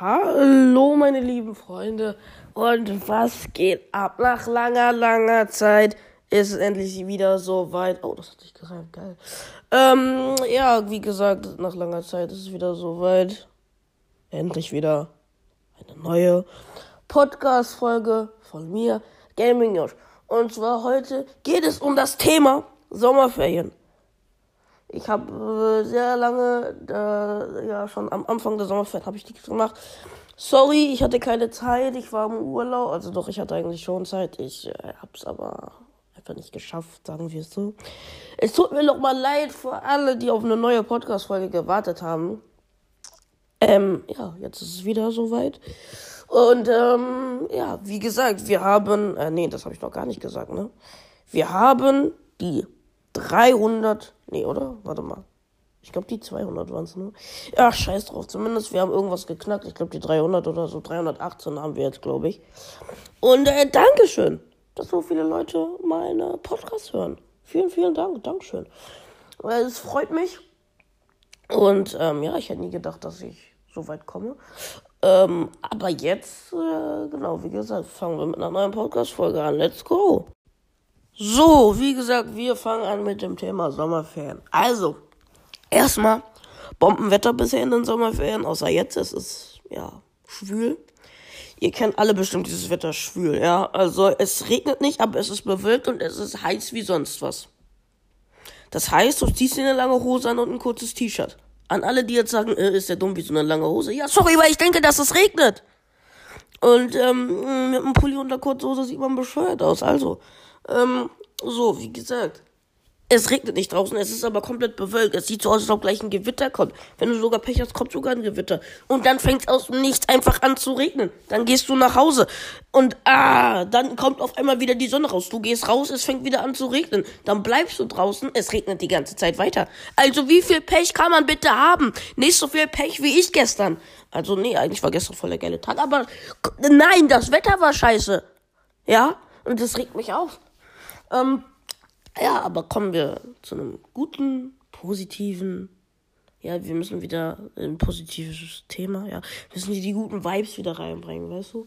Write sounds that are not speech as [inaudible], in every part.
Hallo, meine lieben Freunde. Und was geht ab? Nach langer, langer Zeit ist es endlich wieder so weit. Oh, das hat sich gereimt, geil. Ähm, ja, wie gesagt, nach langer Zeit ist es wieder so weit. Endlich wieder eine neue Podcast-Folge von mir, Gaming Josh. Und zwar heute geht es um das Thema Sommerferien. Ich habe äh, sehr lange, äh, ja, schon am Anfang der Sommerferien habe ich nichts gemacht. Sorry, ich hatte keine Zeit, ich war im Urlaub. Also doch, ich hatte eigentlich schon Zeit. Ich äh, habe es aber einfach nicht geschafft, sagen wir es so. Es tut mir noch mal leid für alle, die auf eine neue Podcast-Folge gewartet haben. Ähm, ja, jetzt ist es wieder soweit. Und, ähm, ja, wie gesagt, wir haben, äh, nee, das habe ich noch gar nicht gesagt, ne? Wir haben die 300, nee, oder? Warte mal. Ich glaube, die 200 waren es nur. Ach, scheiß drauf. Zumindest, wir haben irgendwas geknackt. Ich glaube, die 300 oder so. 318 haben wir jetzt, glaube ich. Und äh, Dankeschön, dass so viele Leute meine Podcast hören. Vielen, vielen Dank. Dankeschön. Es freut mich. Und ähm, ja, ich hätte nie gedacht, dass ich so weit komme. Ähm, aber jetzt, äh, genau, wie gesagt, fangen wir mit einer neuen Podcast-Folge an. Let's go! So, wie gesagt, wir fangen an mit dem Thema Sommerferien. Also, erstmal Bombenwetter bisher in den Sommerferien, außer jetzt, es ist ja schwül. Ihr kennt alle bestimmt dieses Wetter schwül, ja. Also es regnet nicht, aber es ist bewölkt und es ist heiß wie sonst was. Das heißt, du ziehst dir eine lange Hose an und ein kurzes T-Shirt. An alle, die jetzt sagen, äh, ist der dumm wie so eine lange Hose. Ja, sorry, weil ich denke, dass es regnet. Und ähm, mit einem Pulli und einer kurzen Hose sieht man bescheuert aus. Also, ähm, so, wie gesagt. Es regnet nicht draußen, es ist aber komplett bewölkt. Es sieht so aus, als ob gleich ein Gewitter kommt. Wenn du sogar Pech hast, kommt sogar ein Gewitter. Und dann fängt es aus dem Nichts einfach an zu regnen. Dann gehst du nach Hause. Und ah, dann kommt auf einmal wieder die Sonne raus. Du gehst raus, es fängt wieder an zu regnen. Dann bleibst du draußen, es regnet die ganze Zeit weiter. Also wie viel Pech kann man bitte haben? Nicht so viel Pech wie ich gestern. Also nee, eigentlich war gestern voll der geile Tag. Aber nein, das Wetter war scheiße. Ja, und das regt mich auf. Ähm, ja, aber kommen wir zu einem guten, positiven. Ja, wir müssen wieder ein positives Thema, ja. Müssen die guten Vibes wieder reinbringen, weißt du?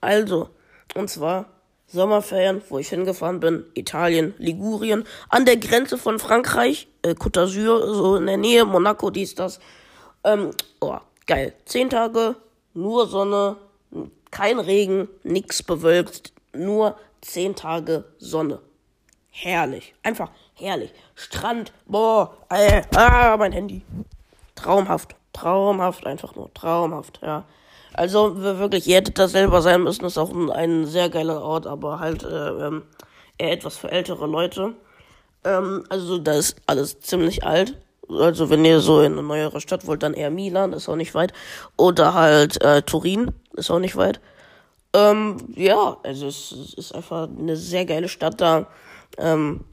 Also, und zwar Sommerferien, wo ich hingefahren bin, Italien, Ligurien, an der Grenze von Frankreich, äh, Côte d'Azur, so in der Nähe, Monaco, dies, das. Ähm, oh, geil. Zehn Tage, nur Sonne, kein Regen, nix bewölkt, nur zehn Tage Sonne. Herrlich. Einfach herrlich. Strand. Boah. Äh, ah, mein Handy. Traumhaft. Traumhaft. Einfach nur. Traumhaft. Ja. Also wirklich, ihr hättet da selber sein müssen. Ist auch ein, ein sehr geiler Ort, aber halt äh, ähm, eher etwas für ältere Leute. Ähm, also da ist alles ziemlich alt. Also wenn ihr so in eine neuere Stadt wollt, dann eher Milan, ist auch nicht weit. Oder halt äh, Turin, ist auch nicht weit. Ähm, ja, also es, es ist einfach eine sehr geile Stadt da. Ähm,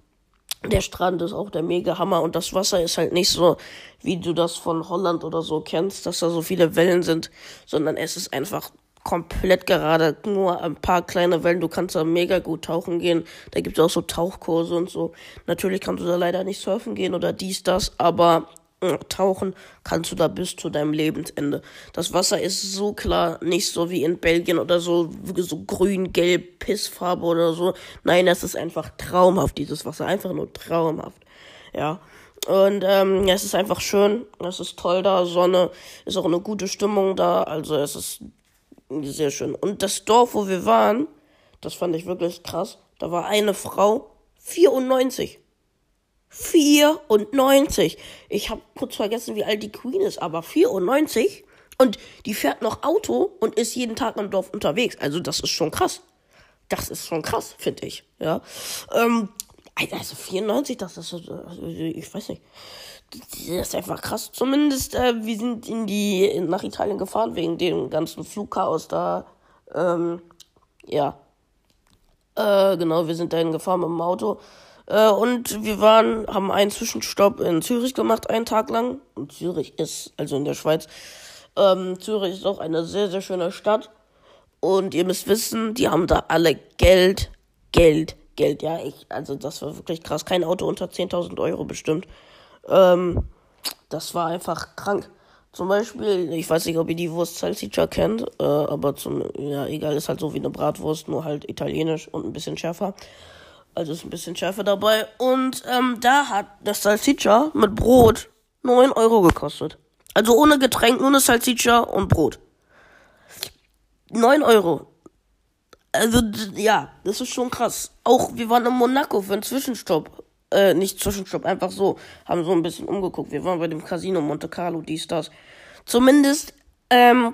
der Strand ist auch der mega Hammer und das Wasser ist halt nicht so, wie du das von Holland oder so kennst, dass da so viele Wellen sind, sondern es ist einfach komplett gerade, nur ein paar kleine Wellen, du kannst da mega gut tauchen gehen, da gibt es auch so Tauchkurse und so. Natürlich kannst du da leider nicht surfen gehen oder dies, das, aber tauchen kannst du da bis zu deinem Lebensende. Das Wasser ist so klar, nicht so wie in Belgien oder so, so grün, gelb, Pissfarbe oder so. Nein, es ist einfach traumhaft, dieses Wasser. Einfach nur traumhaft. Ja. Und ähm, es ist einfach schön, es ist toll da, Sonne, ist auch eine gute Stimmung da, also es ist sehr schön. Und das Dorf, wo wir waren, das fand ich wirklich krass. Da war eine Frau, 94. 94. Ich habe kurz vergessen, wie alt die Queen ist, aber 94. Und die fährt noch Auto und ist jeden Tag im Dorf unterwegs. Also das ist schon krass. Das ist schon krass, finde ich. Ja. Ähm, also 94, das ist, also ich weiß nicht. Das ist einfach krass. Zumindest, äh, wir sind in die, nach Italien gefahren, wegen dem ganzen Flugchaos da. Ähm, ja. Äh, genau, wir sind dahin gefahren mit dem Auto. Äh, und wir waren, haben einen Zwischenstopp in Zürich gemacht, einen Tag lang. Und Zürich ist, also in der Schweiz, ähm, Zürich ist auch eine sehr, sehr schöne Stadt. Und ihr müsst wissen, die haben da alle Geld, Geld, Geld. Ja, ich, also das war wirklich krass. Kein Auto unter 10.000 Euro bestimmt. Ähm, das war einfach krank. Zum Beispiel, ich weiß nicht, ob ihr die Wurst Salsiccia kennt, äh, aber zum, ja, egal, ist halt so wie eine Bratwurst, nur halt italienisch und ein bisschen schärfer. Also ist ein bisschen schärfer dabei. Und ähm, da hat das Salsiccia mit Brot 9 Euro gekostet. Also ohne Getränk, nur eine Salsiccia und Brot. 9 Euro. Also, ja, das ist schon krass. Auch, wir waren in Monaco für einen Zwischenstopp. Äh, nicht Zwischenstopp, einfach so. Haben so ein bisschen umgeguckt. Wir waren bei dem Casino Monte Carlo, dies, das. Zumindest, ähm,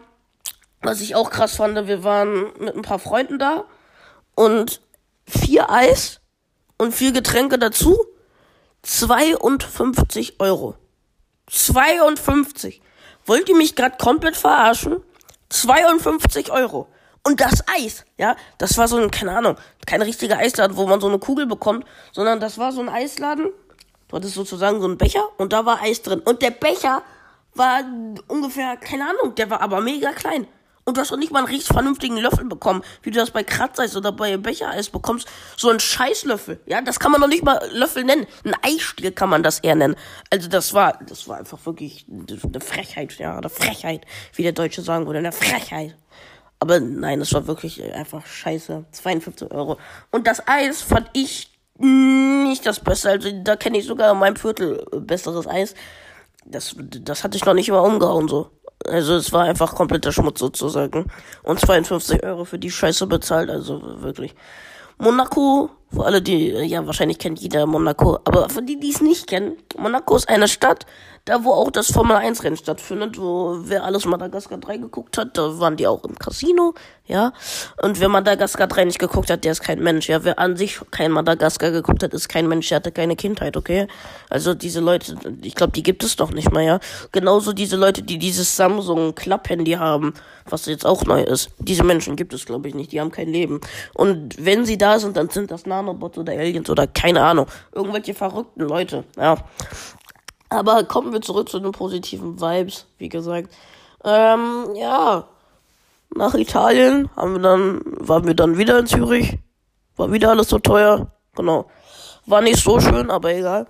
was ich auch krass fand, wir waren mit ein paar Freunden da und vier Eis und vier Getränke dazu. 52 Euro. 52. Wollt ihr mich gerade komplett verarschen? 52 Euro. Und das Eis, ja, das war so ein, keine Ahnung, kein richtiger Eisladen, wo man so eine Kugel bekommt, sondern das war so ein Eisladen. Du hattest sozusagen so einen Becher und da war Eis drin. Und der Becher war ungefähr, keine Ahnung, der war aber mega klein. Und du hast auch nicht mal einen richtig vernünftigen Löffel bekommen, wie du das bei Kratzeis oder bei Bechereis bekommst. So ein Scheißlöffel. Ja, das kann man noch nicht mal Löffel nennen. Ein Eistiel kann man das eher nennen. Also das war, das war einfach wirklich eine Frechheit, ja, eine Frechheit, wie der Deutsche sagen würde, eine Frechheit. Aber nein, das war wirklich einfach scheiße. 52 Euro. Und das Eis fand ich nicht das Beste. Also da kenne ich sogar in meinem Viertel besseres Eis. Das, das hatte ich noch nicht mal umgehauen so. Also es war einfach kompletter Schmutz sozusagen. Und 52 Euro für die Scheiße bezahlt, also wirklich. Monaco, für alle, die, ja, wahrscheinlich kennt jeder Monaco, aber für die, die es nicht kennen, Monaco ist eine Stadt, da wo auch das Formel 1 Rennen stattfindet, wo wer alles Madagaskar 3 geguckt hat, da waren die auch im Casino, ja. Und wer Madagaskar 3 nicht geguckt hat, der ist kein Mensch, ja. Wer an sich kein Madagaskar geguckt hat, ist kein Mensch, der hatte keine Kindheit, okay? Also diese Leute, ich glaube, die gibt es doch nicht mehr, ja. Genauso diese Leute, die dieses Samsung Klapp-Handy haben, was jetzt auch neu ist. Diese Menschen gibt es, glaube ich, nicht, die haben kein Leben. Und wenn sie da sind, dann sind das Nanobots oder Aliens oder keine Ahnung. Irgendwelche verrückten Leute, ja. Aber kommen wir zurück zu den positiven Vibes, wie gesagt. Ähm, ja. Nach Italien haben wir dann, waren wir dann wieder in Zürich. War wieder alles so teuer. Genau. War nicht so schön, aber egal.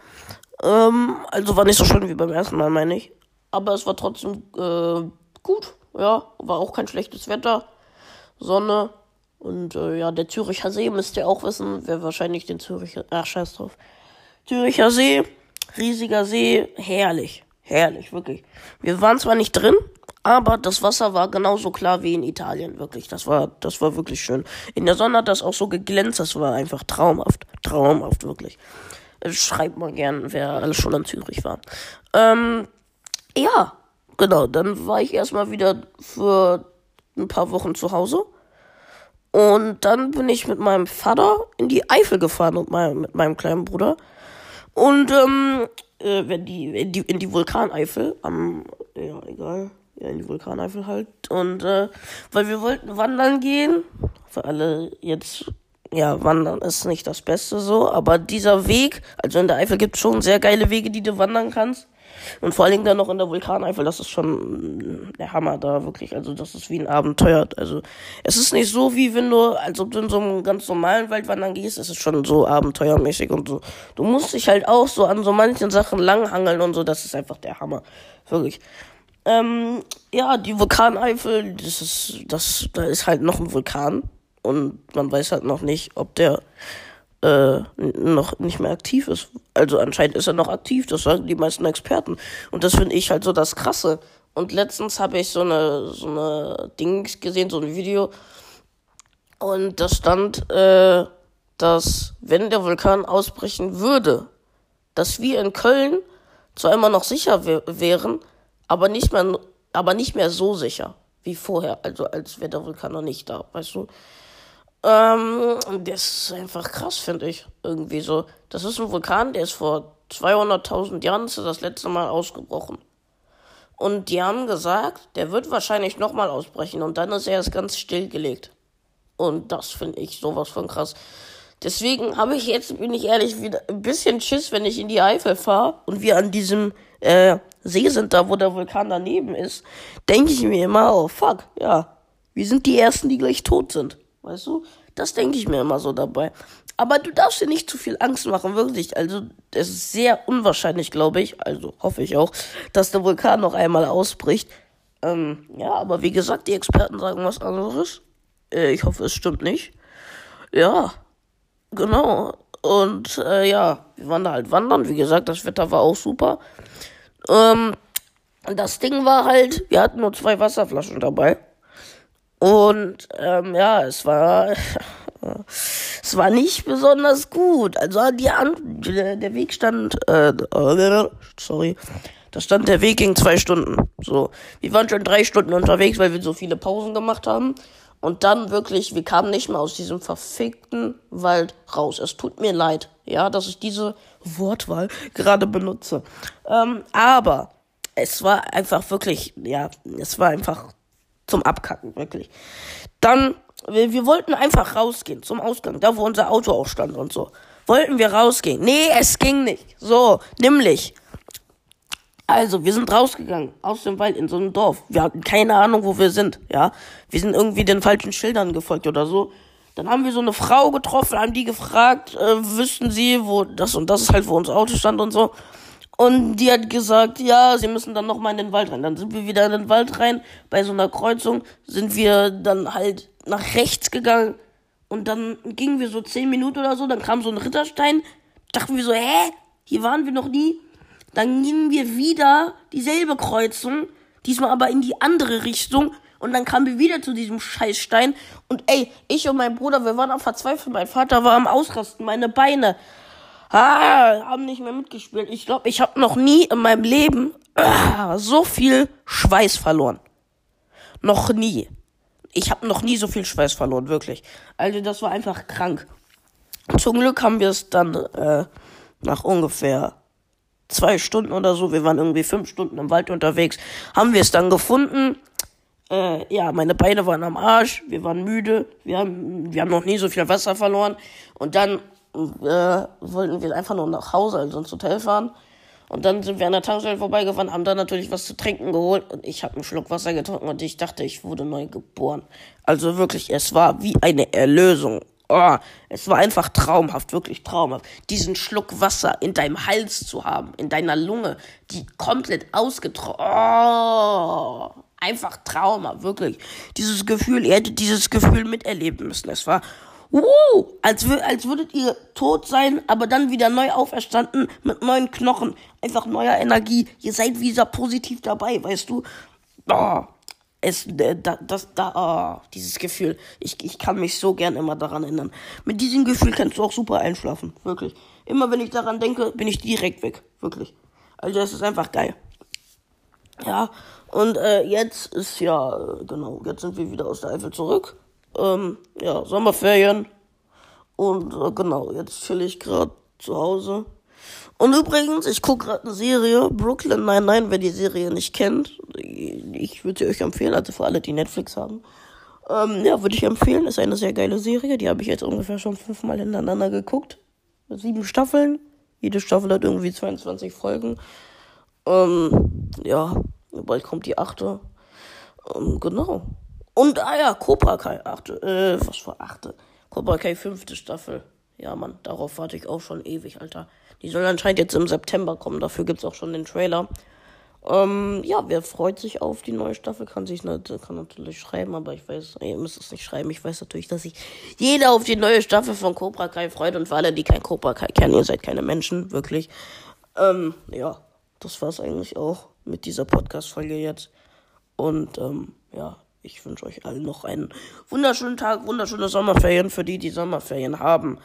Ähm, also war nicht so schön wie beim ersten Mal, meine ich. Aber es war trotzdem äh, gut. Ja, war auch kein schlechtes Wetter. Sonne. Und äh, ja, der Züricher See müsst ihr auch wissen. Wer wahrscheinlich den Züricher. Ach, scheiß drauf. Züricher See riesiger See, herrlich, herrlich, wirklich. Wir waren zwar nicht drin, aber das Wasser war genauso klar wie in Italien, wirklich. Das war, das war wirklich schön. In der Sonne hat das auch so geglänzt, das war einfach traumhaft, traumhaft, wirklich. Schreibt mal gern, wer alles schon in Zürich war. Ähm, ja, genau, dann war ich erstmal wieder für ein paar Wochen zu Hause. Und dann bin ich mit meinem Vater in die Eifel gefahren und mein, mit meinem kleinen Bruder. Und ähm, äh, die, in die, in die Vulkaneifel, am, ja, egal, ja, in die Vulkaneifel halt. Und äh, weil wir wollten wandern gehen, für alle jetzt, ja, wandern ist nicht das Beste so, aber dieser Weg, also in der Eifel gibt es schon sehr geile Wege, die du wandern kannst. Und vor allen Dingen dann noch in der Vulkaneifel, das ist schon der Hammer da, wirklich. Also, das ist wie ein Abenteuer. Also, es ist nicht so, wie wenn du, als ob du in so einem ganz normalen Wald wandern gehst, es ist schon so abenteuermäßig und so. Du musst dich halt auch so an so manchen Sachen langhangeln und so, das ist einfach der Hammer. Wirklich. Ähm, ja, die Vulkaneifel, das ist, das, da ist halt noch ein Vulkan. Und man weiß halt noch nicht, ob der äh, noch nicht mehr aktiv ist. Also anscheinend ist er noch aktiv, das sagen die meisten Experten. Und das finde ich halt so das Krasse. Und letztens habe ich so eine, so eine Dings gesehen, so ein Video. Und da stand, äh, dass wenn der Vulkan ausbrechen würde, dass wir in Köln zwar immer noch sicher wären, aber nicht mehr, aber nicht mehr so sicher wie vorher. Also als wäre der Vulkan noch nicht da, weißt du? Ähm, das ist einfach krass, finde ich. Irgendwie so. Das ist ein Vulkan, der ist vor 200.000 Jahren das letzte Mal ausgebrochen. Und die haben gesagt, der wird wahrscheinlich nochmal ausbrechen und dann ist er erst ganz stillgelegt. Und das finde ich sowas von krass. Deswegen habe ich jetzt, bin ich ehrlich, wieder ein bisschen Schiss, wenn ich in die Eifel fahre und wir an diesem äh, See sind, da wo der Vulkan daneben ist, denke ich mir immer, oh fuck, ja, wir sind die Ersten, die gleich tot sind. Weißt du? Das denke ich mir immer so dabei. Aber du darfst dir nicht zu viel Angst machen, wirklich. Also, es ist sehr unwahrscheinlich, glaube ich, also hoffe ich auch, dass der Vulkan noch einmal ausbricht. Ähm, ja, aber wie gesagt, die Experten sagen was anderes. Äh, ich hoffe, es stimmt nicht. Ja, genau. Und äh, ja, wir waren da halt wandern. Wie gesagt, das Wetter war auch super. Ähm, das Ding war halt, wir hatten nur zwei Wasserflaschen dabei. Und ähm, ja, es war [laughs] es war nicht besonders gut. Also die An der Weg stand äh, sorry, da stand der Weg ging zwei Stunden. So, wir waren schon drei Stunden unterwegs, weil wir so viele Pausen gemacht haben. Und dann wirklich, wir kamen nicht mehr aus diesem verfickten Wald raus. Es tut mir leid, ja, dass ich diese Wortwahl gerade benutze. Ähm, aber es war einfach wirklich, ja, es war einfach zum Abkacken, wirklich. Dann, wir, wir wollten einfach rausgehen zum Ausgang, da wo unser Auto auch stand und so. Wollten wir rausgehen? Nee, es ging nicht. So, nämlich. Also, wir sind rausgegangen aus dem Wald in so einem Dorf. Wir hatten keine Ahnung, wo wir sind, ja. Wir sind irgendwie den falschen Schildern gefolgt oder so. Dann haben wir so eine Frau getroffen, haben die gefragt, äh, wüssten sie, wo das und das ist halt, wo unser Auto stand und so. Und die hat gesagt, ja, sie müssen dann nochmal in den Wald rein. Dann sind wir wieder in den Wald rein. Bei so einer Kreuzung sind wir dann halt nach rechts gegangen. Und dann gingen wir so zehn Minuten oder so. Dann kam so ein Ritterstein. Dachten wir so, hä? Hier waren wir noch nie. Dann gingen wir wieder dieselbe Kreuzung. Diesmal aber in die andere Richtung. Und dann kamen wir wieder zu diesem Scheißstein. Und ey, ich und mein Bruder, wir waren am Verzweifeln. Mein Vater war am Ausrasten. Meine Beine ah, haben nicht mehr mitgespielt. Ich glaube, ich habe noch nie in meinem Leben ah, so viel Schweiß verloren. Noch nie. Ich habe noch nie so viel Schweiß verloren, wirklich. Also das war einfach krank. Zum Glück haben wir es dann äh, nach ungefähr zwei Stunden oder so, wir waren irgendwie fünf Stunden im Wald unterwegs, haben wir es dann gefunden. Äh, ja, meine Beine waren am Arsch, wir waren müde, wir haben, wir haben noch nie so viel Wasser verloren. Und dann äh, wollten wir einfach nur nach Hause, also ins Hotel fahren. Und dann sind wir an der Tankstelle vorbeigefahren, haben dann natürlich was zu trinken geholt und ich habe einen Schluck Wasser getrunken und ich dachte, ich wurde neu geboren. Also wirklich, es war wie eine Erlösung. Oh, es war einfach traumhaft, wirklich traumhaft. Diesen Schluck Wasser in deinem Hals zu haben, in deiner Lunge, die komplett ausgetrocknet. Oh, einfach traumhaft, wirklich. Dieses Gefühl, ihr hättet dieses Gefühl miterleben müssen. Es war Uh, als, als würdet ihr tot sein, aber dann wieder neu auferstanden mit neuen Knochen. Einfach neuer Energie. Ihr seid wieder positiv dabei, weißt du? Oh, es, äh, da, das, da, oh, dieses Gefühl. Ich, ich kann mich so gern immer daran erinnern. Mit diesem Gefühl kannst du auch super einschlafen. Wirklich. Immer wenn ich daran denke, bin ich direkt weg. Wirklich. Also, es ist einfach geil. Ja, und äh, jetzt ist ja, äh, genau, jetzt sind wir wieder aus der Eifel zurück ähm, ja, Sommerferien. Und äh, genau, jetzt chill ich gerade zu Hause. Und übrigens, ich gucke gerade eine Serie, Brooklyn 99, wer die Serie nicht kennt. Ich würde sie euch empfehlen, also für alle, die Netflix haben. Ähm, ja, würde ich empfehlen. Ist eine sehr geile Serie. Die habe ich jetzt ungefähr schon fünfmal hintereinander geguckt. Sieben Staffeln. Jede Staffel hat irgendwie 22 Folgen. Ähm, ja, bald kommt die achte. Ähm, genau. Und, ah ja, Cobra Kai, achte, äh, was für achte? Cobra Kai fünfte Staffel. Ja, Mann, darauf warte ich auch schon ewig, Alter. Die soll anscheinend jetzt im September kommen, dafür gibt's auch schon den Trailer. Ähm, ja, wer freut sich auf die neue Staffel, kann sich nicht, kann natürlich schreiben, aber ich weiß, ihr müsst es nicht schreiben. Ich weiß natürlich, dass sich jeder auf die neue Staffel von Cobra Kai freut und für alle, die kein Cobra Kai kennen, ihr seid keine Menschen, wirklich. Ähm, ja, das war's eigentlich auch mit dieser Podcast-Folge jetzt. Und, ähm, ja, ich wünsche euch allen noch einen wunderschönen Tag, wunderschöne Sommerferien für die, die Sommerferien haben.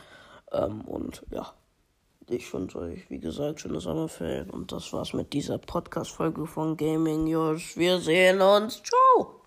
Ähm, und ja, ich wünsche euch, wie gesagt, schöne Sommerferien. Und das war's mit dieser Podcast-Folge von Gaming Yours. Wir sehen uns. Ciao!